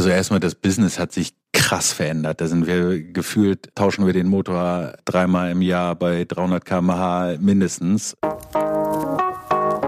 Also erstmal das Business hat sich krass verändert. Da sind wir gefühlt, tauschen wir den Motor dreimal im Jahr bei 300 kmh mindestens.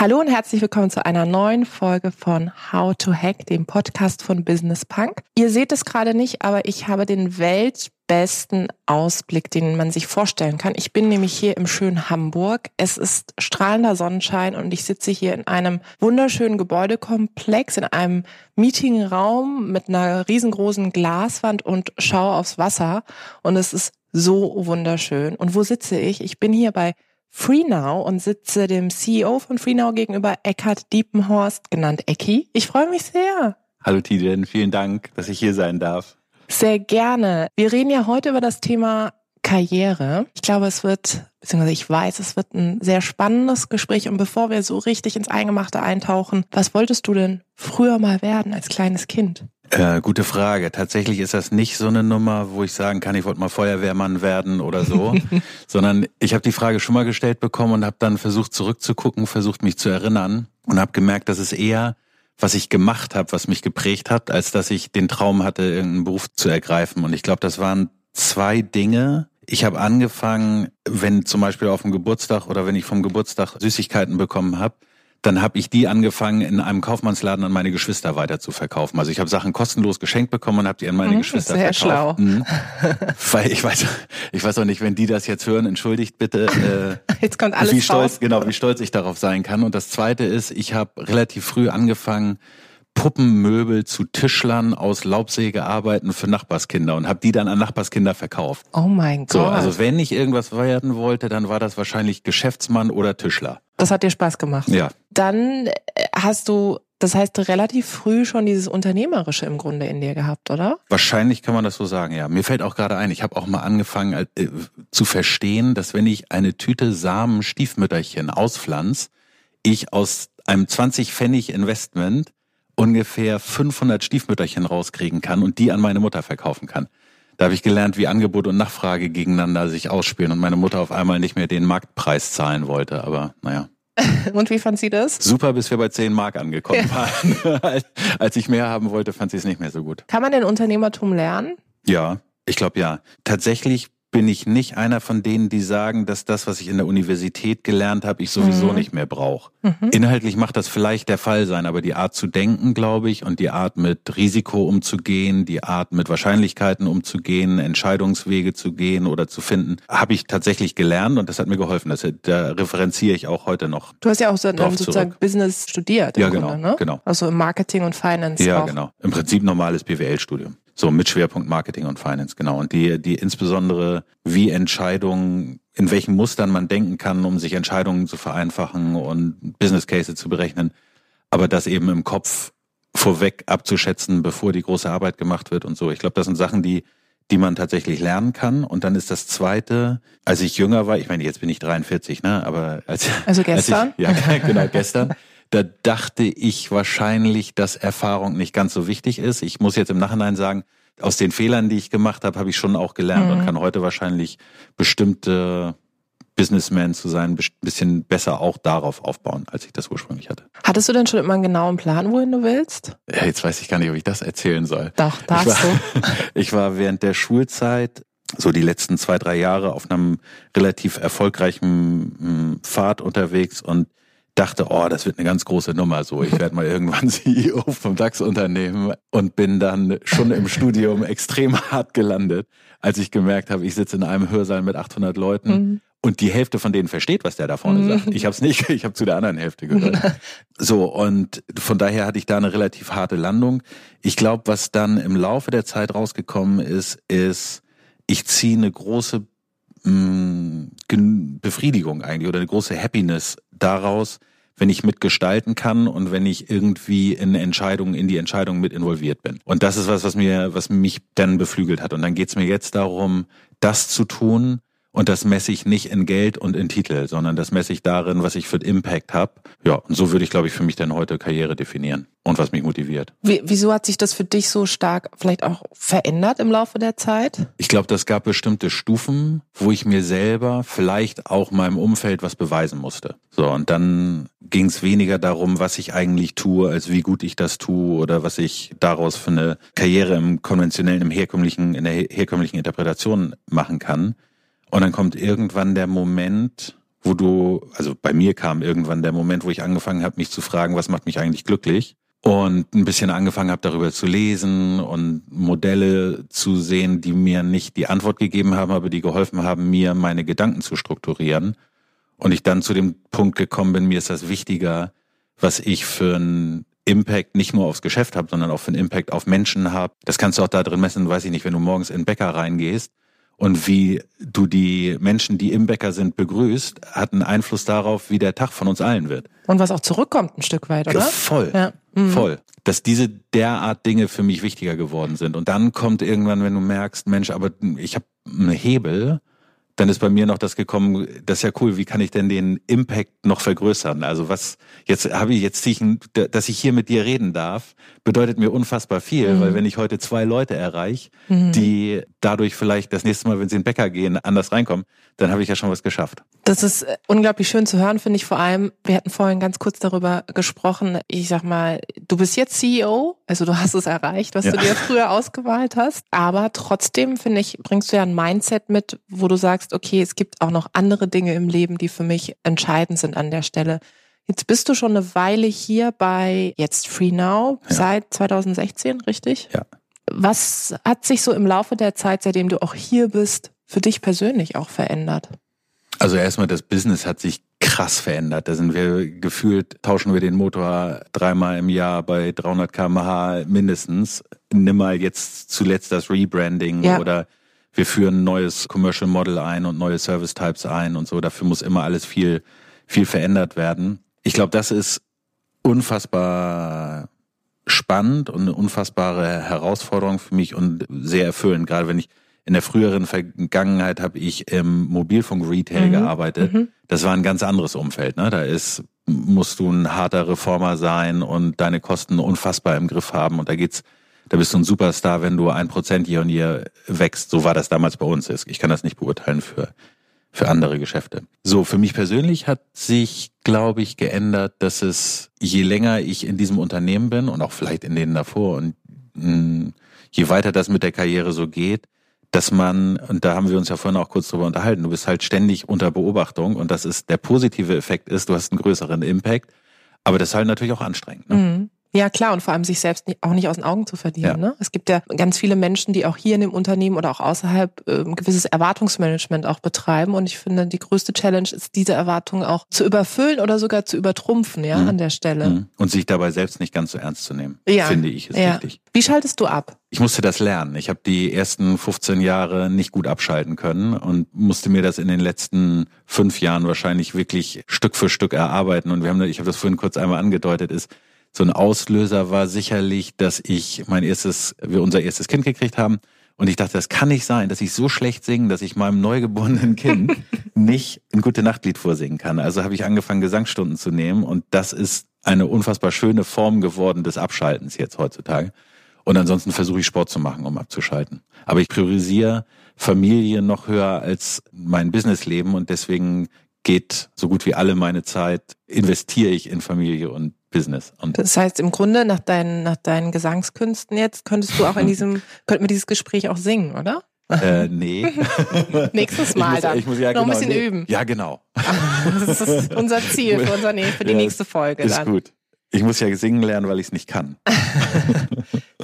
Hallo und herzlich willkommen zu einer neuen Folge von How to Hack, dem Podcast von Business Punk. Ihr seht es gerade nicht, aber ich habe den weltbesten Ausblick, den man sich vorstellen kann. Ich bin nämlich hier im schönen Hamburg. Es ist strahlender Sonnenschein und ich sitze hier in einem wunderschönen Gebäudekomplex, in einem Meetingraum mit einer riesengroßen Glaswand und schaue aufs Wasser und es ist so wunderschön. Und wo sitze ich? Ich bin hier bei FreeNow und sitze dem CEO von FreeNow gegenüber, Eckhard Diepenhorst, genannt Ecki. Ich freue mich sehr. Hallo Tijen, vielen Dank, dass ich hier sein darf. Sehr gerne. Wir reden ja heute über das Thema Karriere. Ich glaube, es wird, beziehungsweise ich weiß, es wird ein sehr spannendes Gespräch. Und bevor wir so richtig ins Eingemachte eintauchen, was wolltest du denn früher mal werden als kleines Kind? Äh, gute Frage. Tatsächlich ist das nicht so eine Nummer, wo ich sagen kann, ich wollte mal Feuerwehrmann werden oder so, sondern ich habe die Frage schon mal gestellt bekommen und habe dann versucht zurückzugucken, versucht mich zu erinnern und habe gemerkt, dass es eher was ich gemacht habe, was mich geprägt hat, als dass ich den Traum hatte, irgendeinen Beruf zu ergreifen. Und ich glaube, das waren zwei Dinge. Ich habe angefangen, wenn zum Beispiel auf dem Geburtstag oder wenn ich vom Geburtstag Süßigkeiten bekommen habe, dann habe ich die angefangen, in einem Kaufmannsladen an meine Geschwister weiter zu verkaufen. Also ich habe Sachen kostenlos geschenkt bekommen und habe die an meine mhm, Geschwister sehr verkauft. Sehr schlau. Mhm. Weil ich weiß, ich weiß auch nicht, wenn die das jetzt hören, entschuldigt bitte. Äh, jetzt kommt alles wie stolz, raus. genau, wie stolz ich darauf sein kann. Und das Zweite ist, ich habe relativ früh angefangen, Puppenmöbel zu Tischlern aus Laubsägearbeiten für Nachbarskinder und habe die dann an Nachbarskinder verkauft. Oh mein Gott. So, also wenn ich irgendwas werden wollte, dann war das wahrscheinlich Geschäftsmann oder Tischler. Das hat dir Spaß gemacht. Ja. Dann äh, hast du das heißt, relativ früh schon dieses Unternehmerische im Grunde in dir gehabt, oder? Wahrscheinlich kann man das so sagen, ja. Mir fällt auch gerade ein, ich habe auch mal angefangen äh, zu verstehen, dass wenn ich eine Tüte Samen Stiefmütterchen auspflanz, ich aus einem 20 Pfennig Investment ungefähr 500 Stiefmütterchen rauskriegen kann und die an meine Mutter verkaufen kann. Da habe ich gelernt, wie Angebot und Nachfrage gegeneinander sich ausspielen und meine Mutter auf einmal nicht mehr den Marktpreis zahlen wollte. Aber naja. Und wie fand sie das? Super, bis wir bei 10 Mark angekommen ja. waren. Als ich mehr haben wollte, fand sie es nicht mehr so gut. Kann man den Unternehmertum lernen? Ja, ich glaube ja. Tatsächlich bin ich nicht einer von denen, die sagen, dass das, was ich in der Universität gelernt habe, ich sowieso mhm. nicht mehr brauche. Mhm. Inhaltlich macht das vielleicht der Fall sein, aber die Art zu denken, glaube ich, und die Art mit Risiko umzugehen, die Art mit Wahrscheinlichkeiten umzugehen, Entscheidungswege zu gehen oder zu finden, habe ich tatsächlich gelernt und das hat mir geholfen. Das, da referenziere ich auch heute noch. Du hast ja auch so, sozusagen zurück. Business studiert. ja, genau, Grunde, ne? genau. Also im Marketing und Finance. Ja, auch. genau. Im Prinzip normales BWL-Studium. So mit Schwerpunkt Marketing und Finance, genau. Und die, die insbesondere, wie Entscheidungen, in welchen Mustern man denken kann, um sich Entscheidungen zu vereinfachen und Business Cases zu berechnen, aber das eben im Kopf vorweg abzuschätzen, bevor die große Arbeit gemacht wird und so. Ich glaube, das sind Sachen, die die man tatsächlich lernen kann. Und dann ist das Zweite, als ich jünger war, ich meine, jetzt bin ich 43, ne? Aber als also gestern, als ich, ja genau gestern, da dachte ich wahrscheinlich, dass Erfahrung nicht ganz so wichtig ist. Ich muss jetzt im Nachhinein sagen, aus den Fehlern, die ich gemacht habe, habe ich schon auch gelernt mhm. und kann heute wahrscheinlich bestimmte Businessman zu sein, ein bisschen besser auch darauf aufbauen, als ich das ursprünglich hatte. Hattest du denn schon immer einen genauen Plan, wohin du willst? Ja, jetzt weiß ich gar nicht, ob ich das erzählen soll. Doch, darfst ich war, du. ich war während der Schulzeit so die letzten zwei, drei Jahre auf einem relativ erfolgreichen hm, Pfad unterwegs und dachte, oh, das wird eine ganz große Nummer. So, ich werde mal irgendwann CEO vom DAX-Unternehmen und bin dann schon im Studium extrem hart gelandet, als ich gemerkt habe, ich sitze in einem Hörsaal mit 800 Leuten. Mhm. Und die Hälfte von denen versteht, was der da vorne mhm. sagt. Ich habe es nicht, ich habe zu der anderen Hälfte gehört. so, und von daher hatte ich da eine relativ harte Landung. Ich glaube, was dann im Laufe der Zeit rausgekommen ist, ist, ich ziehe eine große mh, mm, Befriedigung eigentlich oder eine große Happiness daraus, wenn ich mitgestalten kann und wenn ich irgendwie in Entscheidungen, in die Entscheidungen mit involviert bin. Und das ist was, was mir, was mich dann beflügelt hat. Und dann geht's mir jetzt darum, das zu tun, und das messe ich nicht in Geld und in Titel, sondern das messe ich darin, was ich für Impact habe. Ja, und so würde ich, glaube ich, für mich dann heute Karriere definieren und was mich motiviert. Wie, wieso hat sich das für dich so stark vielleicht auch verändert im Laufe der Zeit? Ich glaube, das gab bestimmte Stufen, wo ich mir selber, vielleicht auch meinem Umfeld was beweisen musste. So, und dann ging es weniger darum, was ich eigentlich tue, als wie gut ich das tue oder was ich daraus für eine Karriere im konventionellen, im herkömmlichen, in der herkömmlichen Interpretation machen kann, und dann kommt irgendwann der Moment, wo du, also bei mir kam irgendwann der Moment, wo ich angefangen habe, mich zu fragen, was macht mich eigentlich glücklich? Und ein bisschen angefangen habe, darüber zu lesen und Modelle zu sehen, die mir nicht die Antwort gegeben haben, aber die geholfen haben, mir meine Gedanken zu strukturieren. Und ich dann zu dem Punkt gekommen bin, mir ist das wichtiger, was ich für einen Impact nicht nur aufs Geschäft habe, sondern auch für einen Impact auf Menschen habe. Das kannst du auch da drin messen, weiß ich nicht, wenn du morgens in den Bäcker reingehst und wie du die Menschen, die im Bäcker sind, begrüßt, hat einen Einfluss darauf, wie der Tag von uns allen wird. Und was auch zurückkommt ein Stück weit, oder? Voll. Ja. Mhm. Voll. Dass diese derart Dinge für mich wichtiger geworden sind. Und dann kommt irgendwann, wenn du merkst, Mensch, aber ich habe einen Hebel, dann ist bei mir noch das gekommen, das ist ja cool, wie kann ich denn den Impact noch vergrößern? Also was, jetzt habe ich, jetzt dass ich hier mit dir reden darf, bedeutet mir unfassbar viel, mhm. weil wenn ich heute zwei Leute erreiche, mhm. die dadurch vielleicht das nächste Mal, wenn sie in den Bäcker gehen, anders reinkommen, dann habe ich ja schon was geschafft. Das ist äh, unglaublich schön zu hören, finde ich vor allem. Wir hatten vorhin ganz kurz darüber gesprochen. Ich sag mal, du bist jetzt CEO, also du hast es erreicht, was ja. du dir früher ausgewählt hast. Aber trotzdem, finde ich, bringst du ja ein Mindset mit, wo du sagst, okay, es gibt auch noch andere Dinge im Leben, die für mich entscheidend sind an der Stelle. Jetzt bist du schon eine Weile hier bei jetzt Free Now ja. seit 2016, richtig? Ja. Was hat sich so im Laufe der Zeit, seitdem du auch hier bist, für dich persönlich auch verändert? Also erstmal das Business hat sich krass verändert. Da sind wir gefühlt, tauschen wir den Motor dreimal im Jahr bei 300 kmh mindestens. Nimm mal jetzt zuletzt das Rebranding ja. oder wir führen ein neues Commercial Model ein und neue Service Types ein und so. Dafür muss immer alles viel, viel verändert werden. Ich glaube, das ist unfassbar spannend und eine unfassbare Herausforderung für mich und sehr erfüllend, gerade wenn ich in der früheren Vergangenheit habe ich im Mobilfunk-Retail mhm. gearbeitet. Mhm. Das war ein ganz anderes Umfeld. Ne? Da ist, musst du ein harter Reformer sein und deine Kosten unfassbar im Griff haben. Und da geht's, da bist du ein Superstar, wenn du ein Prozent hier und hier wächst. So war das damals bei uns. Ich kann das nicht beurteilen für, für andere Geschäfte. So, für mich persönlich hat sich, glaube ich, geändert, dass es, je länger ich in diesem Unternehmen bin und auch vielleicht in denen davor und mh, mm, je weiter das mit der Karriere so geht, dass man, und da haben wir uns ja vorhin auch kurz drüber unterhalten, du bist halt ständig unter Beobachtung und das ist, der positive Effekt ist, du hast einen größeren Impact, aber das ist halt natürlich auch anstrengend. Ne? Mhm. Ja, klar, und vor allem sich selbst auch nicht aus den Augen zu verlieren. Ja. Ne? Es gibt ja ganz viele Menschen, die auch hier in dem Unternehmen oder auch außerhalb äh, ein gewisses Erwartungsmanagement auch betreiben. Und ich finde, die größte Challenge ist, diese Erwartungen auch zu überfüllen oder sogar zu übertrumpfen, ja, mhm. an der Stelle. Mhm. Und sich dabei selbst nicht ganz so ernst zu nehmen, ja. finde ich, ist ja. wichtig. Wie schaltest du ab? Ich musste das lernen. Ich habe die ersten 15 Jahre nicht gut abschalten können und musste mir das in den letzten fünf Jahren wahrscheinlich wirklich Stück für Stück erarbeiten. Und wir haben, ich habe das vorhin kurz einmal angedeutet, ist, so ein Auslöser war sicherlich, dass ich mein erstes, wir unser erstes Kind gekriegt haben. Und ich dachte, das kann nicht sein, dass ich so schlecht singe, dass ich meinem neugeborenen Kind nicht ein gute Nachtlied vorsingen kann. Also habe ich angefangen, Gesangsstunden zu nehmen. Und das ist eine unfassbar schöne Form geworden des Abschaltens jetzt heutzutage. Und ansonsten versuche ich Sport zu machen, um abzuschalten. Aber ich priorisiere Familie noch höher als mein Businessleben und deswegen geht so gut wie alle meine Zeit, investiere ich in Familie und Business. Und das heißt, im Grunde nach deinen, nach deinen Gesangskünsten jetzt könntest du auch in diesem, könnten wir dieses Gespräch auch singen, oder? Äh, nee. Nächstes Mal ich muss, dann. Ich muss ja Noch genau, ein bisschen nee. üben. Ja, genau. das ist unser Ziel für, unser, für die ja, nächste Folge. Ist dann. gut. Ich muss ja singen lernen, weil ich es nicht kann.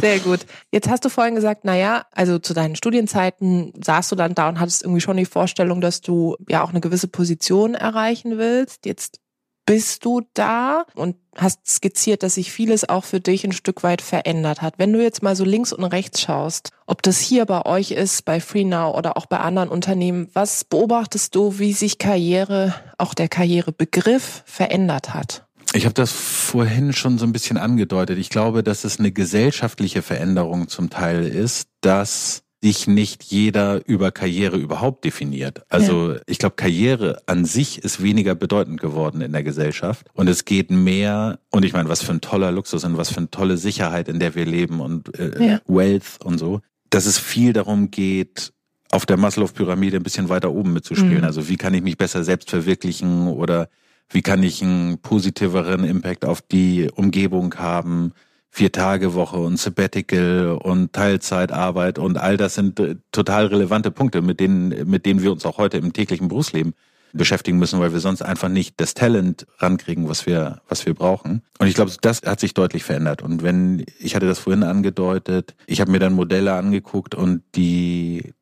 Sehr gut. Jetzt hast du vorhin gesagt, naja, also zu deinen Studienzeiten saßt du dann da und hattest irgendwie schon die Vorstellung, dass du ja auch eine gewisse Position erreichen willst. Jetzt bist du da und hast skizziert, dass sich vieles auch für dich ein Stück weit verändert hat. Wenn du jetzt mal so links und rechts schaust, ob das hier bei euch ist, bei FreeNow oder auch bei anderen Unternehmen, was beobachtest du, wie sich Karriere, auch der Karrierebegriff verändert hat? Ich habe das vorhin schon so ein bisschen angedeutet. Ich glaube, dass es eine gesellschaftliche Veränderung zum Teil ist, dass sich nicht jeder über Karriere überhaupt definiert. Also ja. ich glaube, Karriere an sich ist weniger bedeutend geworden in der Gesellschaft. Und es geht mehr, und ich meine, was für ein toller Luxus und was für eine tolle Sicherheit, in der wir leben und äh, ja. Wealth und so, dass es viel darum geht, auf der Maslow-Pyramide ein bisschen weiter oben mitzuspielen. Mhm. Also wie kann ich mich besser selbst verwirklichen oder wie kann ich einen positiveren Impact auf die Umgebung haben? Vier Tage Woche und Sabbatical und Teilzeitarbeit und all das sind äh, total relevante Punkte, mit denen, mit denen wir uns auch heute im täglichen Berufsleben beschäftigen müssen, weil wir sonst einfach nicht das Talent rankriegen, was wir, was wir brauchen. Und ich glaube, das hat sich deutlich verändert. Und wenn, ich hatte das vorhin angedeutet, ich habe mir dann Modelle angeguckt und die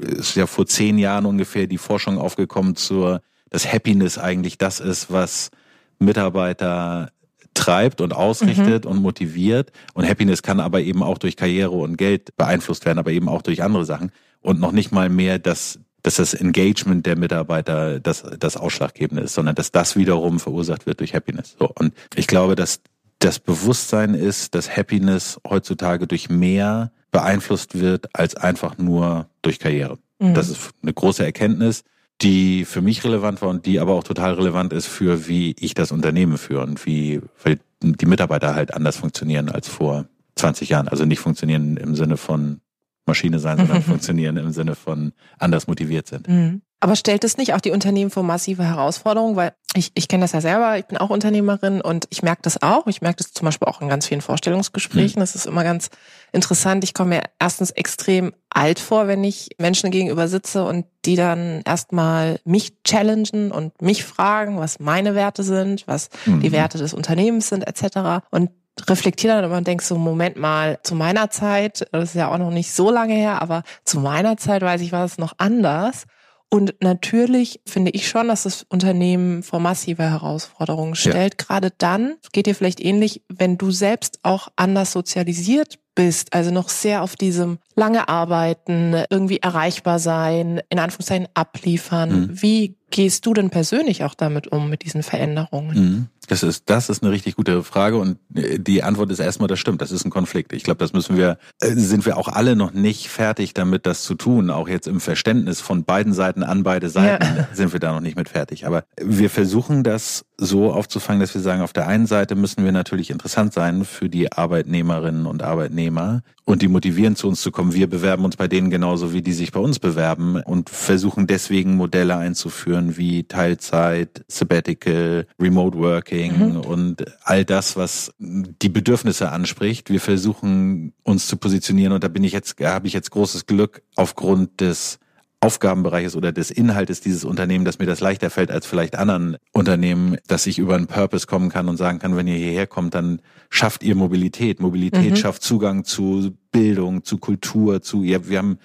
ist ja vor zehn Jahren ungefähr die Forschung aufgekommen zur dass Happiness eigentlich das ist, was Mitarbeiter treibt und ausrichtet mhm. und motiviert. Und Happiness kann aber eben auch durch Karriere und Geld beeinflusst werden, aber eben auch durch andere Sachen. Und noch nicht mal mehr, dass, dass das Engagement der Mitarbeiter das, das Ausschlaggebende ist, sondern dass das wiederum verursacht wird durch Happiness. So. Und ich glaube, dass das Bewusstsein ist, dass Happiness heutzutage durch mehr beeinflusst wird als einfach nur durch Karriere. Mhm. Das ist eine große Erkenntnis die für mich relevant war und die aber auch total relevant ist für wie ich das Unternehmen führe und wie, weil die Mitarbeiter halt anders funktionieren als vor 20 Jahren. Also nicht funktionieren im Sinne von Maschine sein, sondern funktionieren im Sinne von anders motiviert sind. Mhm. Aber stellt es nicht auch die Unternehmen vor massive Herausforderungen? Weil ich, ich kenne das ja selber, ich bin auch Unternehmerin und ich merke das auch. Ich merke das zum Beispiel auch in ganz vielen Vorstellungsgesprächen. Mhm. Das ist immer ganz interessant. Ich komme mir erstens extrem alt vor, wenn ich Menschen gegenüber sitze und die dann erstmal mich challengen und mich fragen, was meine Werte sind, was mhm. die Werte des Unternehmens sind, etc. Und reflektiere dann immer und denke so, Moment mal, zu meiner Zeit, das ist ja auch noch nicht so lange her, aber zu meiner Zeit weiß ich, war es noch anders. Und natürlich finde ich schon, dass das Unternehmen vor massive Herausforderungen stellt. Ja. Gerade dann, geht dir vielleicht ähnlich, wenn du selbst auch anders sozialisiert bist, also noch sehr auf diesem lange arbeiten, irgendwie erreichbar sein, in Anführungszeichen abliefern. Mhm. Wie gehst du denn persönlich auch damit um, mit diesen Veränderungen? Mhm. Das ist, das ist eine richtig gute Frage und äh, die Antwort ist erstmal, das stimmt, das ist ein Konflikt. Ich glaube, das müssen wir, äh, sind wir auch alle noch nicht fertig damit, das zu tun. Auch jetzt im Verständnis von beiden Seiten an beide Seiten ja. sind wir da noch nicht mit fertig. Aber wir versuchen das so aufzufangen, dass wir sagen, auf der einen Seite müssen wir natürlich interessant sein für die Arbeitnehmerinnen und Arbeitnehmer und die motivieren zu uns zu kommen. Wir bewerben uns bei denen genauso, wie die sich bei uns bewerben und versuchen deswegen Modelle einzuführen wie Teilzeit, Sabbatical, Remote Working mhm. und all das, was die Bedürfnisse anspricht. Wir versuchen uns zu positionieren und da bin ich jetzt, habe ich jetzt großes Glück aufgrund des Aufgabenbereiches oder des Inhaltes dieses Unternehmens, dass mir das leichter fällt als vielleicht anderen Unternehmen, dass ich über einen Purpose kommen kann und sagen kann, wenn ihr hierher kommt, dann schafft ihr Mobilität. Mobilität mhm. schafft Zugang zu Bildung, zu Kultur, zu, ja, wir haben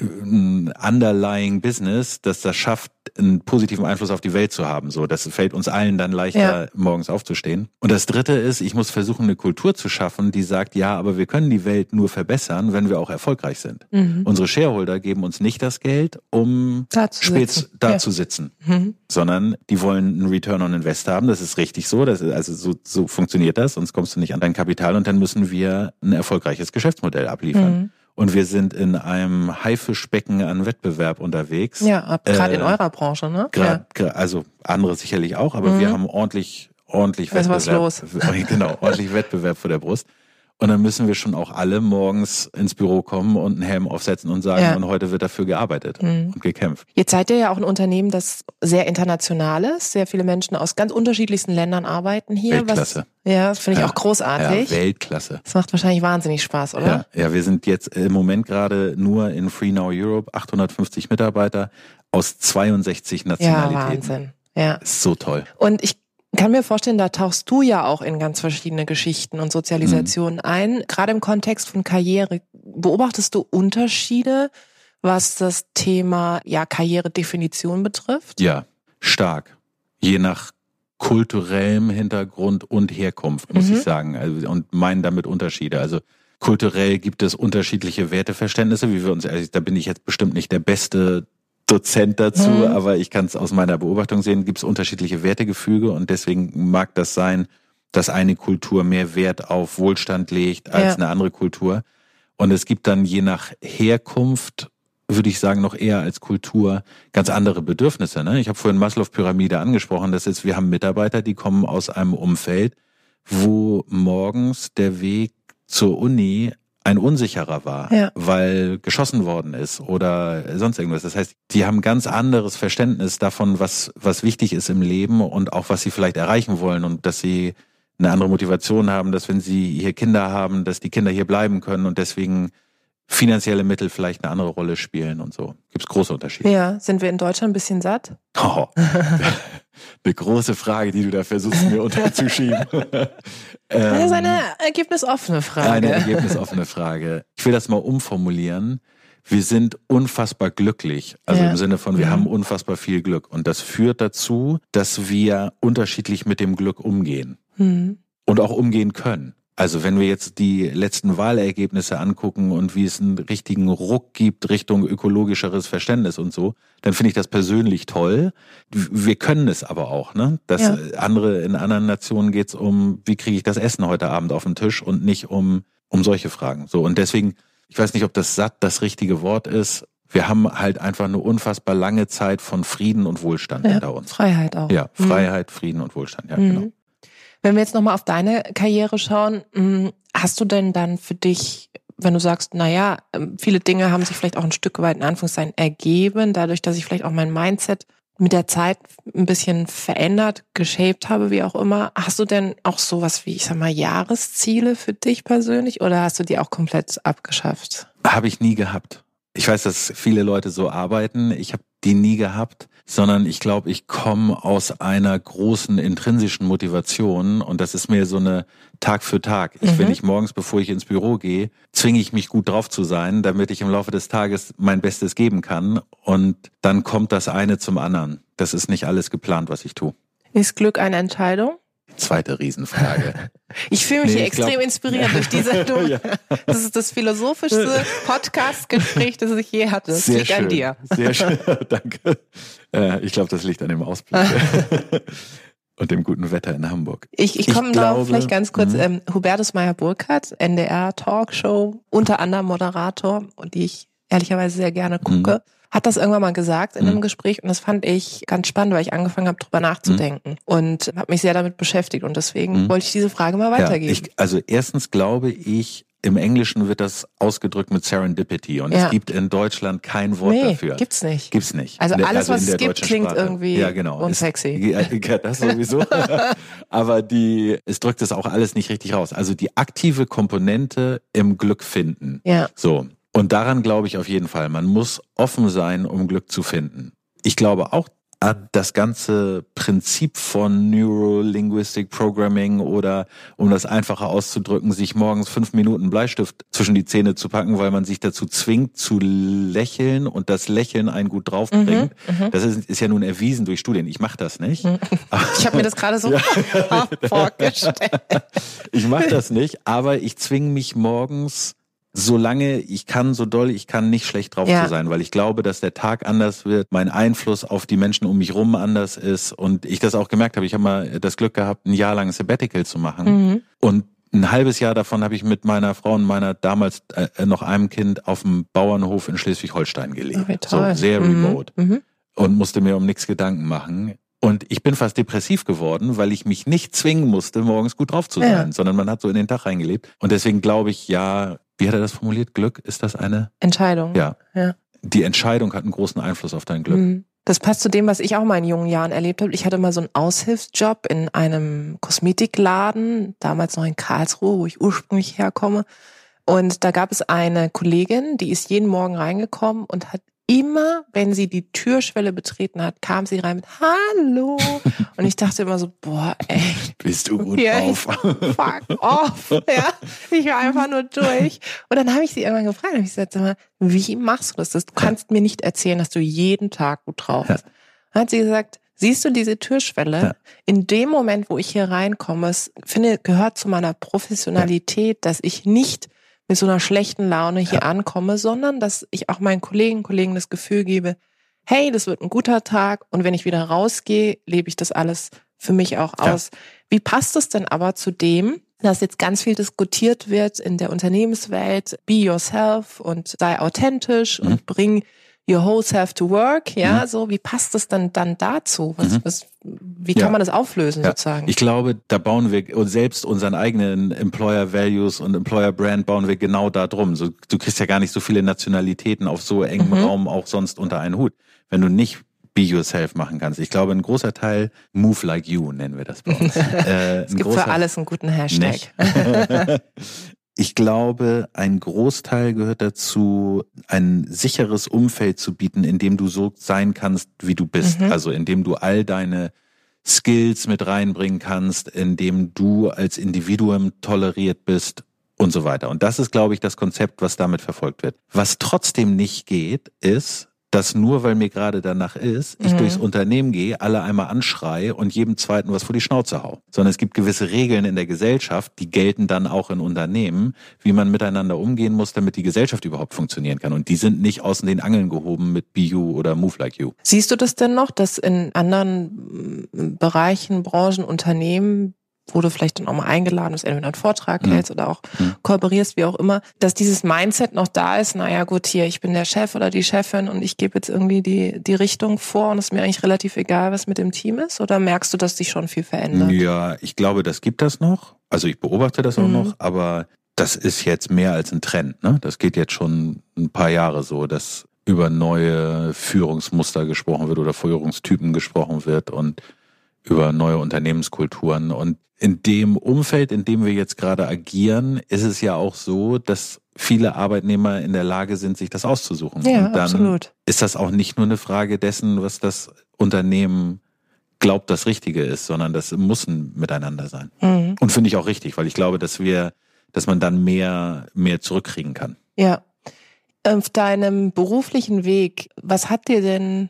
ein underlying Business, dass das schafft, einen positiven Einfluss auf die Welt zu haben. So, das fällt uns allen dann leichter, ja. morgens aufzustehen. Und das Dritte ist, ich muss versuchen, eine Kultur zu schaffen, die sagt, ja, aber wir können die Welt nur verbessern, wenn wir auch erfolgreich sind. Mhm. Unsere Shareholder geben uns nicht das Geld, um da zu spät sitzen. da ja. zu sitzen, mhm. sondern die wollen einen Return on Invest haben. Das ist richtig so. Das ist, also so, so funktioniert das, sonst kommst du nicht an dein Kapital und dann müssen wir ein erfolgreiches Geschäftsmodell abliefern. Mhm und wir sind in einem Haifischbecken an Wettbewerb unterwegs. Ja, gerade äh, in eurer Branche, ne? Grad, ja. Also andere sicherlich auch, aber mhm. wir haben ordentlich, ordentlich Wettbewerb. Was los? Genau, ordentlich Wettbewerb vor der Brust. Und dann müssen wir schon auch alle morgens ins Büro kommen und einen Helm aufsetzen und sagen, ja. und heute wird dafür gearbeitet mhm. und gekämpft. Jetzt seid ihr ja auch ein Unternehmen, das sehr international ist. Sehr viele Menschen aus ganz unterschiedlichsten Ländern arbeiten hier. Weltklasse. Was, ja, das finde ich ja. auch großartig. Ja, Weltklasse. Das macht wahrscheinlich wahnsinnig Spaß, oder? Ja, ja, wir sind jetzt im Moment gerade nur in Free Now Europe, 850 Mitarbeiter aus 62 Nationalitäten. Ja, Wahnsinn. Ja. Ist so toll. Und ich kann mir vorstellen, da tauchst du ja auch in ganz verschiedene Geschichten und Sozialisationen mhm. ein. Gerade im Kontext von Karriere. Beobachtest du Unterschiede, was das Thema ja Karrieredefinition betrifft? Ja, stark. Je nach kulturellem Hintergrund und Herkunft, muss mhm. ich sagen. Also, und meinen damit Unterschiede. Also kulturell gibt es unterschiedliche Werteverständnisse, wie wir uns, also da bin ich jetzt bestimmt nicht der beste Dozent dazu, mhm. aber ich kann es aus meiner Beobachtung sehen, gibt es unterschiedliche Wertegefüge und deswegen mag das sein, dass eine Kultur mehr Wert auf Wohlstand legt als ja. eine andere Kultur. Und es gibt dann je nach Herkunft, würde ich sagen, noch eher als Kultur ganz andere Bedürfnisse. Ne? Ich habe vorhin Maslow-Pyramide angesprochen. Das ist, wir haben Mitarbeiter, die kommen aus einem Umfeld, wo morgens der Weg zur Uni ein unsicherer war, ja. weil geschossen worden ist oder sonst irgendwas. Das heißt, die haben ganz anderes Verständnis davon, was, was wichtig ist im Leben und auch was sie vielleicht erreichen wollen und dass sie eine andere Motivation haben, dass wenn sie hier Kinder haben, dass die Kinder hier bleiben können und deswegen finanzielle Mittel vielleicht eine andere Rolle spielen und so. Gibt es große Unterschiede. Ja, sind wir in Deutschland ein bisschen satt? Oh, eine große Frage, die du da versuchst mir unterzuschieben. das ist eine ergebnisoffene Frage. Eine ergebnisoffene Frage. Ich will das mal umformulieren. Wir sind unfassbar glücklich. Also ja. im Sinne von, wir ja. haben unfassbar viel Glück. Und das führt dazu, dass wir unterschiedlich mit dem Glück umgehen mhm. und auch umgehen können. Also wenn wir jetzt die letzten Wahlergebnisse angucken und wie es einen richtigen Ruck gibt Richtung ökologischeres Verständnis und so, dann finde ich das persönlich toll. Wir können es aber auch, ne? Das ja. andere in anderen Nationen geht es um, wie kriege ich das Essen heute Abend auf den Tisch und nicht um um solche Fragen. So und deswegen, ich weiß nicht, ob das satt das richtige Wort ist. Wir haben halt einfach eine unfassbar lange Zeit von Frieden und Wohlstand ja, hinter uns. Freiheit auch. Ja, mhm. Freiheit, mhm. Frieden und Wohlstand. Ja, mhm. genau. Wenn wir jetzt nochmal auf deine Karriere schauen, hm, hast du denn dann für dich, wenn du sagst, na ja, ähm, viele Dinge haben sich vielleicht auch ein Stück weit in Anführungszeichen ergeben, dadurch, dass ich vielleicht auch mein Mindset mit der Zeit ein bisschen verändert, geshaped habe, wie auch immer. Hast du denn auch sowas wie, ich sag mal, Jahresziele für dich persönlich oder hast du die auch komplett abgeschafft? Habe ich nie gehabt. Ich weiß, dass viele Leute so arbeiten. Ich habe die nie gehabt sondern ich glaube, ich komme aus einer großen intrinsischen Motivation und das ist mir so eine Tag für Tag. Ich, mhm. Wenn ich morgens, bevor ich ins Büro gehe, zwinge ich mich gut drauf zu sein, damit ich im Laufe des Tages mein Bestes geben kann und dann kommt das eine zum anderen. Das ist nicht alles geplant, was ich tue. Ist Glück eine Entscheidung? Zweite Riesenfrage. Ich fühle mich nee, hier extrem glaub... inspiriert durch die Sendung. ja. Das ist das philosophischste Podcast-Gespräch, das ich je hatte. Das Sehr liegt schön. an dir. Sehr schön, danke. Äh, ich glaube, das liegt an dem Ausblick. und dem guten Wetter in Hamburg. Ich, ich komme noch vielleicht ganz kurz. Mhm. Ähm, Hubertus Meyer-Burkhardt, NDR-Talkshow, unter anderem Moderator, und die ich ehrlicherweise sehr gerne gucke. Mhm hat das irgendwann mal gesagt in einem mhm. Gespräch und das fand ich ganz spannend, weil ich angefangen habe, drüber nachzudenken mhm. und habe mich sehr damit beschäftigt und deswegen mhm. wollte ich diese Frage mal weitergeben. Ja, ich, also erstens glaube ich, im Englischen wird das ausgedrückt mit Serendipity und ja. es gibt in Deutschland kein Wort nee, dafür. Gibt's nicht. Gibt's nicht. Also alles, also was es gibt, klingt Sprache. irgendwie ja, genau. unsexy. Es, ja, das sowieso. Aber die, es drückt es auch alles nicht richtig raus. Also die aktive Komponente im Glück finden. Ja. So. Und daran glaube ich auf jeden Fall. Man muss offen sein, um Glück zu finden. Ich glaube auch an das ganze Prinzip von Neurolinguistic Programming oder, um das einfacher auszudrücken, sich morgens fünf Minuten Bleistift zwischen die Zähne zu packen, weil man sich dazu zwingt zu lächeln und das Lächeln einen gut draufbringt. Mhm, mhm. das ist, ist, ja nun erwiesen durch Studien. Ich mache das nicht. Mhm. Ich habe mir das gerade so vorgestellt. Ich mache das nicht, aber ich zwinge mich morgens solange ich kann, so doll ich kann, nicht schlecht drauf ja. zu sein, weil ich glaube, dass der Tag anders wird, mein Einfluss auf die Menschen um mich rum anders ist und ich das auch gemerkt habe. Ich habe mal das Glück gehabt, ein Jahr lang Sabbatical zu machen mhm. und ein halbes Jahr davon habe ich mit meiner Frau und meiner damals äh, noch einem Kind auf dem Bauernhof in Schleswig-Holstein gelebt. Oh, so sehr mhm. remote mhm. und musste mir um nichts Gedanken machen. Und ich bin fast depressiv geworden, weil ich mich nicht zwingen musste, morgens gut drauf zu sein, ja. sondern man hat so in den Tag reingelebt. Und deswegen glaube ich, ja, wie hat er das formuliert? Glück, ist das eine Entscheidung? Ja. ja. Die Entscheidung hat einen großen Einfluss auf dein Glück. Mhm. Das passt zu dem, was ich auch mal in jungen Jahren erlebt habe. Ich hatte mal so einen Aushilfsjob in einem Kosmetikladen, damals noch in Karlsruhe, wo ich ursprünglich herkomme. Und da gab es eine Kollegin, die ist jeden Morgen reingekommen und hat immer, wenn sie die Türschwelle betreten hat, kam sie rein mit Hallo. Und ich dachte immer so, boah, ey. Bist du gut drauf? Fuck off. Ja, ich war einfach nur durch. Und dann habe ich sie irgendwann gefragt, habe ich gesagt, sag mal, wie machst du das? Du kannst mir nicht erzählen, dass du jeden Tag gut drauf bist. Dann hat sie gesagt, Siehst du diese Türschwelle? Ja. In dem Moment, wo ich hier reinkomme, es finde, gehört zu meiner Professionalität, dass ich nicht mit so einer schlechten Laune hier ja. ankomme, sondern dass ich auch meinen Kollegen, Kollegen das Gefühl gebe, hey, das wird ein guter Tag und wenn ich wieder rausgehe, lebe ich das alles für mich auch aus. Ja. Wie passt es denn aber zu dem, dass jetzt ganz viel diskutiert wird in der Unternehmenswelt, be yourself und sei authentisch mhm. und bring your whole self to work, ja, mhm. so, wie passt das dann, dann dazu? Was, mhm. was, wie kann ja. man das auflösen ja. sozusagen? Ich glaube, da bauen wir selbst unseren eigenen Employer Values und Employer Brand bauen wir genau da drum. So, du kriegst ja gar nicht so viele Nationalitäten auf so engem mhm. Raum auch sonst unter einen Hut. Wenn du nicht Be Yourself machen kannst. Ich glaube, ein großer Teil Move Like You nennen wir das bei uns. Äh, es gibt für alles einen guten Hashtag. ich glaube, ein Großteil gehört dazu, ein sicheres Umfeld zu bieten, in dem du so sein kannst, wie du bist. Mhm. Also in dem du all deine Skills mit reinbringen kannst, in dem du als Individuum toleriert bist und so weiter. Und das ist, glaube ich, das Konzept, was damit verfolgt wird. Was trotzdem nicht geht, ist, dass nur weil mir gerade danach ist, ich mhm. durchs Unternehmen gehe, alle einmal anschreie und jedem zweiten was vor die Schnauze hau. Sondern es gibt gewisse Regeln in der Gesellschaft, die gelten dann auch in Unternehmen, wie man miteinander umgehen muss, damit die Gesellschaft überhaupt funktionieren kann. Und die sind nicht außen den Angeln gehoben mit Be You oder Move Like You. Siehst du das denn noch, dass in anderen Bereichen, Branchen, Unternehmen wo du vielleicht dann auch mal eingeladen bist, entweder einen Vortrag mhm. hältst oder auch mhm. kooperierst, wie auch immer, dass dieses Mindset noch da ist, naja gut, hier, ich bin der Chef oder die Chefin und ich gebe jetzt irgendwie die, die Richtung vor und es ist mir eigentlich relativ egal, was mit dem Team ist? Oder merkst du, dass sich schon viel verändert? Ja, ich glaube, das gibt das noch. Also ich beobachte das auch mhm. noch, aber das ist jetzt mehr als ein Trend. Ne? Das geht jetzt schon ein paar Jahre so, dass über neue Führungsmuster gesprochen wird oder Führungstypen gesprochen wird und über neue Unternehmenskulturen. Und in dem Umfeld, in dem wir jetzt gerade agieren, ist es ja auch so, dass viele Arbeitnehmer in der Lage sind, sich das auszusuchen. Ja, Und dann absolut. ist das auch nicht nur eine Frage dessen, was das Unternehmen glaubt, das Richtige ist, sondern das muss ein Miteinander sein. Mhm. Und finde ich auch richtig, weil ich glaube, dass wir, dass man dann mehr, mehr zurückkriegen kann. Ja. Auf deinem beruflichen Weg, was hat dir denn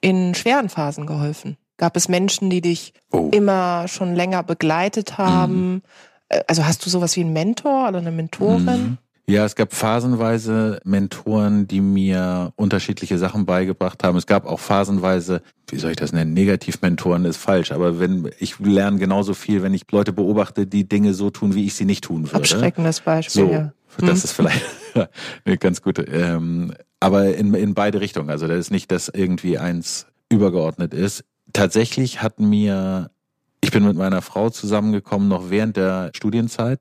in schweren Phasen geholfen? Gab es Menschen, die dich oh. immer schon länger begleitet haben? Mhm. Also hast du sowas wie einen Mentor oder eine Mentorin? Mhm. Ja, es gab phasenweise Mentoren, die mir unterschiedliche Sachen beigebracht haben. Es gab auch phasenweise, wie soll ich das nennen, Negativmentoren ist falsch, aber wenn ich lerne genauso viel, wenn ich Leute beobachte, die Dinge so tun, wie ich sie nicht tun würde. Abschreckendes Beispiel. So, ja. das hm. ist vielleicht eine ganz gute. Ähm, aber in, in beide Richtungen. Also das ist nicht, dass irgendwie eins übergeordnet ist tatsächlich hat mir, ich bin mit meiner Frau zusammengekommen noch während der Studienzeit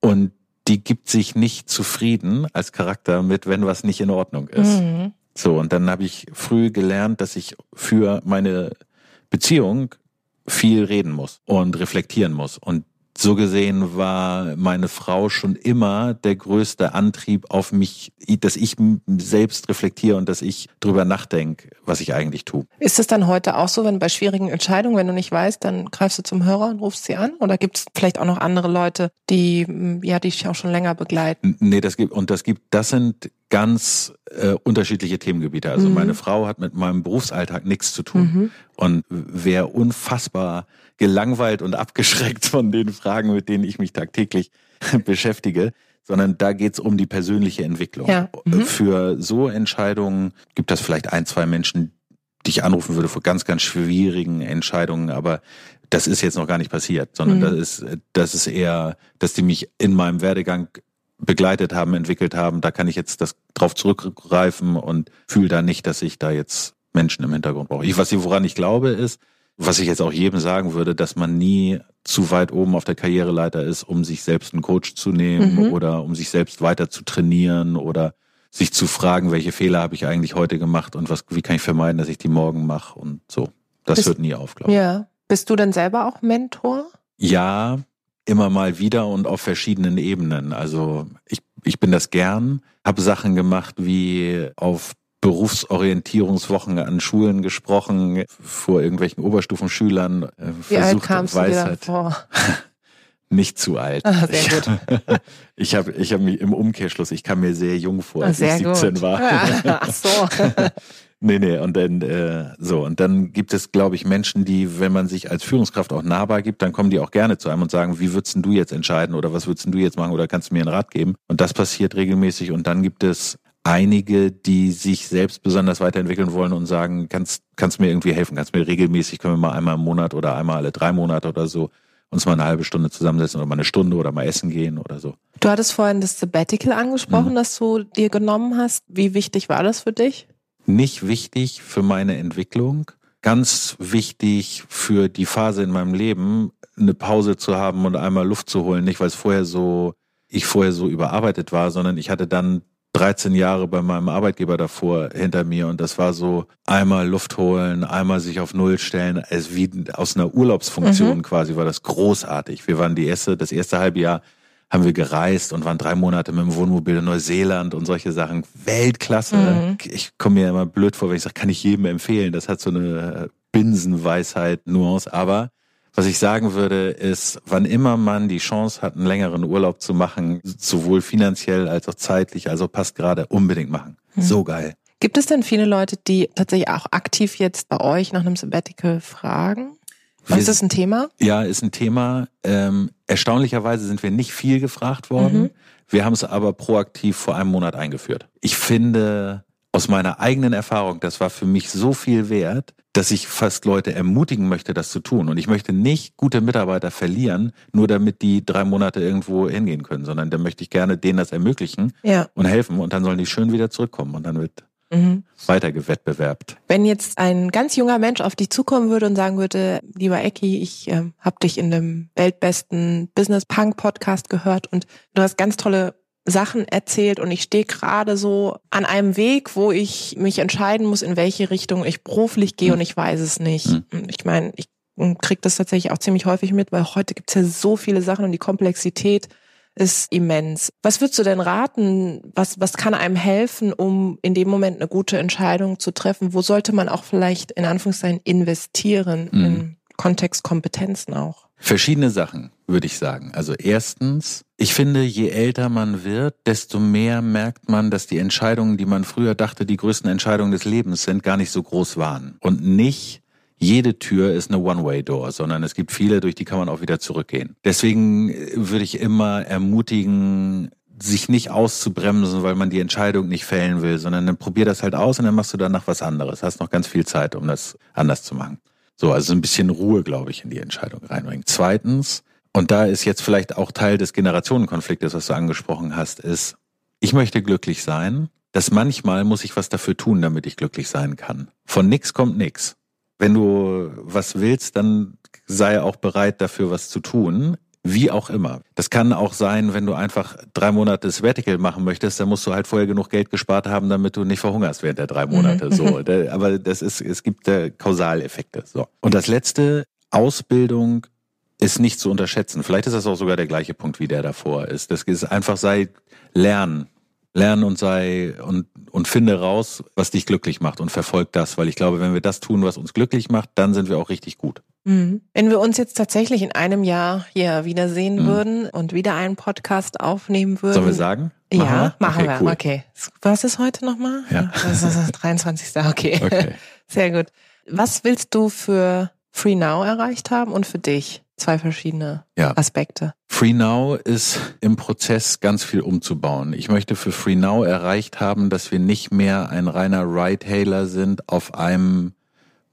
und die gibt sich nicht zufrieden als Charakter mit, wenn was nicht in Ordnung ist. Mhm. So, und dann habe ich früh gelernt, dass ich für meine Beziehung viel reden muss und reflektieren muss. Und so gesehen war meine Frau schon immer der größte Antrieb auf mich, dass ich selbst reflektiere und dass ich drüber nachdenke, was ich eigentlich tue. Ist es dann heute auch so, wenn bei schwierigen Entscheidungen, wenn du nicht weißt, dann greifst du zum Hörer und rufst sie an? Oder gibt es vielleicht auch noch andere Leute, die ja dich auch schon länger begleiten? Nee, das gibt und das gibt, das sind ganz äh, unterschiedliche Themengebiete. Also mhm. meine Frau hat mit meinem Berufsalltag nichts zu tun mhm. und wäre unfassbar gelangweilt und abgeschreckt von den Fragen, mit denen ich mich tagtäglich beschäftige, sondern da geht's um die persönliche Entwicklung. Ja. Mhm. Für so Entscheidungen gibt es vielleicht ein, zwei Menschen, die ich anrufen würde für ganz, ganz schwierigen Entscheidungen, aber das ist jetzt noch gar nicht passiert, sondern mhm. das ist, das ist eher, dass die mich in meinem Werdegang begleitet haben, entwickelt haben, da kann ich jetzt das drauf zurückgreifen und fühle da nicht, dass ich da jetzt Menschen im Hintergrund brauche. Ich, was ich, woran ich glaube, ist, was ich jetzt auch jedem sagen würde, dass man nie zu weit oben auf der Karriereleiter ist, um sich selbst einen Coach zu nehmen mhm. oder um sich selbst weiter zu trainieren oder sich zu fragen, welche Fehler habe ich eigentlich heute gemacht und was, wie kann ich vermeiden, dass ich die morgen mache und so. Das Bist, hört nie auf, glaube ich. Ja. Bist du denn selber auch Mentor? Ja, immer mal wieder und auf verschiedenen Ebenen. Also ich, ich bin das gern, habe Sachen gemacht wie auf Berufsorientierungswochen an Schulen gesprochen, vor irgendwelchen Oberstufenschülern. Äh, wie alt kamst Weisheit. du vor? Nicht zu alt. Ah, sehr gut. Ich habe ich hab mich im Umkehrschluss, ich kam mir sehr jung vor, als sehr ich 17 gut. war. Ach so. Nee, nee, und dann äh, so, und dann gibt es, glaube ich, Menschen, die, wenn man sich als Führungskraft auch nahbar gibt, dann kommen die auch gerne zu einem und sagen, wie würdest du jetzt entscheiden oder was würdest du jetzt machen oder kannst du mir einen Rat geben? Und das passiert regelmäßig und dann gibt es einige, die sich selbst besonders weiterentwickeln wollen und sagen, kannst, kannst mir irgendwie helfen, kannst mir regelmäßig, können wir mal einmal im Monat oder einmal alle drei Monate oder so uns mal eine halbe Stunde zusammensetzen oder mal eine Stunde oder mal essen gehen oder so. Du hattest vorhin das Sabbatical angesprochen, mhm. das du dir genommen hast. Wie wichtig war das für dich? Nicht wichtig für meine Entwicklung. Ganz wichtig für die Phase in meinem Leben, eine Pause zu haben und einmal Luft zu holen. Nicht, weil es vorher so, ich vorher so überarbeitet war, sondern ich hatte dann 13 Jahre bei meinem Arbeitgeber davor hinter mir und das war so einmal Luft holen, einmal sich auf Null stellen, es wie aus einer Urlaubsfunktion mhm. quasi war das großartig. Wir waren die erste, das erste halbe Jahr haben wir gereist und waren drei Monate mit dem Wohnmobil in Neuseeland und solche Sachen. Weltklasse. Mhm. Ich komme mir immer blöd vor, wenn ich sage, kann ich jedem empfehlen. Das hat so eine Binsenweisheit, Nuance, aber was ich sagen würde, ist, wann immer man die Chance hat, einen längeren Urlaub zu machen, sowohl finanziell als auch zeitlich, also passt gerade, unbedingt machen. Mhm. So geil. Gibt es denn viele Leute, die tatsächlich auch aktiv jetzt bei euch nach einem Sabbatical fragen? Wir, ist das ein Thema? Ja, ist ein Thema. Ähm, erstaunlicherweise sind wir nicht viel gefragt worden. Mhm. Wir haben es aber proaktiv vor einem Monat eingeführt. Ich finde aus meiner eigenen Erfahrung, das war für mich so viel wert, dass ich fast Leute ermutigen möchte, das zu tun. Und ich möchte nicht gute Mitarbeiter verlieren, nur damit die drei Monate irgendwo hingehen können, sondern da möchte ich gerne denen das ermöglichen ja. und helfen und dann sollen die schön wieder zurückkommen und dann wird mhm. weiter gewettbewerbt. Wenn jetzt ein ganz junger Mensch auf dich zukommen würde und sagen würde, lieber Ecki, ich äh, habe dich in dem weltbesten Business Punk Podcast gehört und du hast ganz tolle Sachen erzählt und ich stehe gerade so an einem Weg, wo ich mich entscheiden muss, in welche Richtung ich beruflich gehe mhm. und ich weiß es nicht. Mhm. Ich meine, ich kriege das tatsächlich auch ziemlich häufig mit, weil heute gibt es ja so viele Sachen und die Komplexität ist immens. Was würdest du denn raten? Was, was kann einem helfen, um in dem Moment eine gute Entscheidung zu treffen? Wo sollte man auch vielleicht in Anführungszeichen investieren mhm. im Kontext Kompetenzen auch? Verschiedene Sachen, würde ich sagen. Also erstens, ich finde, je älter man wird, desto mehr merkt man, dass die Entscheidungen, die man früher dachte, die größten Entscheidungen des Lebens sind, gar nicht so groß waren. Und nicht jede Tür ist eine One-Way-Door, sondern es gibt viele, durch die kann man auch wieder zurückgehen. Deswegen äh, würde ich immer ermutigen, sich nicht auszubremsen, weil man die Entscheidung nicht fällen will, sondern dann probier das halt aus und dann machst du danach was anderes. Hast noch ganz viel Zeit, um das anders zu machen. So, also ein bisschen Ruhe, glaube ich, in die Entscheidung reinbringen. Zweitens, und da ist jetzt vielleicht auch Teil des Generationenkonfliktes, was du angesprochen hast, ist, ich möchte glücklich sein, dass manchmal muss ich was dafür tun, damit ich glücklich sein kann. Von nix kommt nix. Wenn du was willst, dann sei auch bereit dafür was zu tun. Wie auch immer. Das kann auch sein, wenn du einfach drei Monate Sabbatical machen möchtest, dann musst du halt vorher genug Geld gespart haben, damit du nicht verhungerst während der drei Monate. Mhm. So, aber das ist, es gibt äh, Kausaleffekte. So. Und das letzte, Ausbildung ist nicht zu unterschätzen. Vielleicht ist das auch sogar der gleiche Punkt, wie der davor ist. Das ist einfach sei lernen. Lernen und sei und, und finde raus, was dich glücklich macht und verfolg das, weil ich glaube, wenn wir das tun, was uns glücklich macht, dann sind wir auch richtig gut. Mhm. Wenn wir uns jetzt tatsächlich in einem Jahr hier wiedersehen mhm. würden und wieder einen Podcast aufnehmen würden. Sollen wir sagen? Machen ja, wir? machen okay, wir. Cool. Okay. Was ist heute nochmal? Ja. Das ist das 23. Okay. okay. Sehr gut. Was willst du für Free Now erreicht haben und für dich? Zwei verschiedene ja. Aspekte. Free Now ist im Prozess ganz viel umzubauen. Ich möchte für Free Now erreicht haben, dass wir nicht mehr ein reiner Ride-Hailer sind auf einem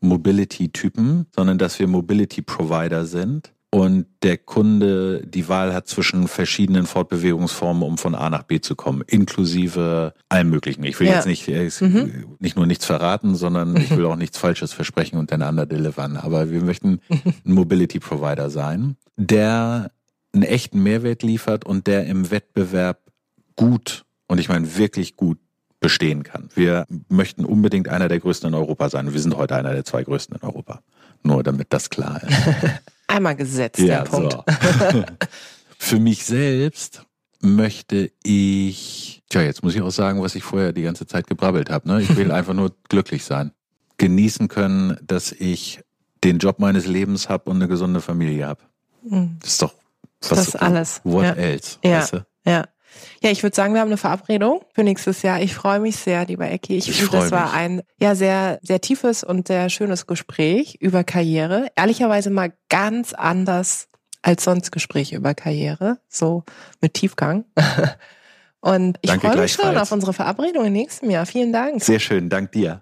Mobility-Typen, sondern dass wir Mobility-Provider sind und der Kunde die Wahl hat zwischen verschiedenen Fortbewegungsformen, um von A nach B zu kommen, inklusive allem Möglichen. Ich will ja. jetzt nicht, äh, mhm. nicht nur nichts verraten, sondern ich will auch nichts Falsches versprechen und dann underdelivern. Aber wir möchten ein Mobility Provider sein, der einen echten Mehrwert liefert und der im Wettbewerb gut, und ich meine wirklich gut, bestehen kann. Wir möchten unbedingt einer der größten in Europa sein. Wir sind heute einer der zwei größten in Europa. Nur damit das klar ist. Einmal gesetzt, ja, der Punkt. So. Für mich selbst möchte ich, tja, jetzt muss ich auch sagen, was ich vorher die ganze Zeit gebrabbelt habe. Ne? Ich will einfach nur glücklich sein. Genießen können, dass ich den Job meines Lebens habe und eine gesunde Familie habe. Mhm. Das ist doch was, das alles. What ja. else? Ja. Weißt du? ja. Ja, ich würde sagen, wir haben eine Verabredung für nächstes Jahr. Ich freue mich sehr, lieber Ecki. Ich, ich finde, das war ein ja sehr, sehr tiefes und sehr schönes Gespräch über Karriere. Ehrlicherweise mal ganz anders als sonst Gespräche über Karriere, so mit Tiefgang. Und ich freue mich schon auf unsere Verabredung im nächsten Jahr. Vielen Dank. Sehr schön, dank dir.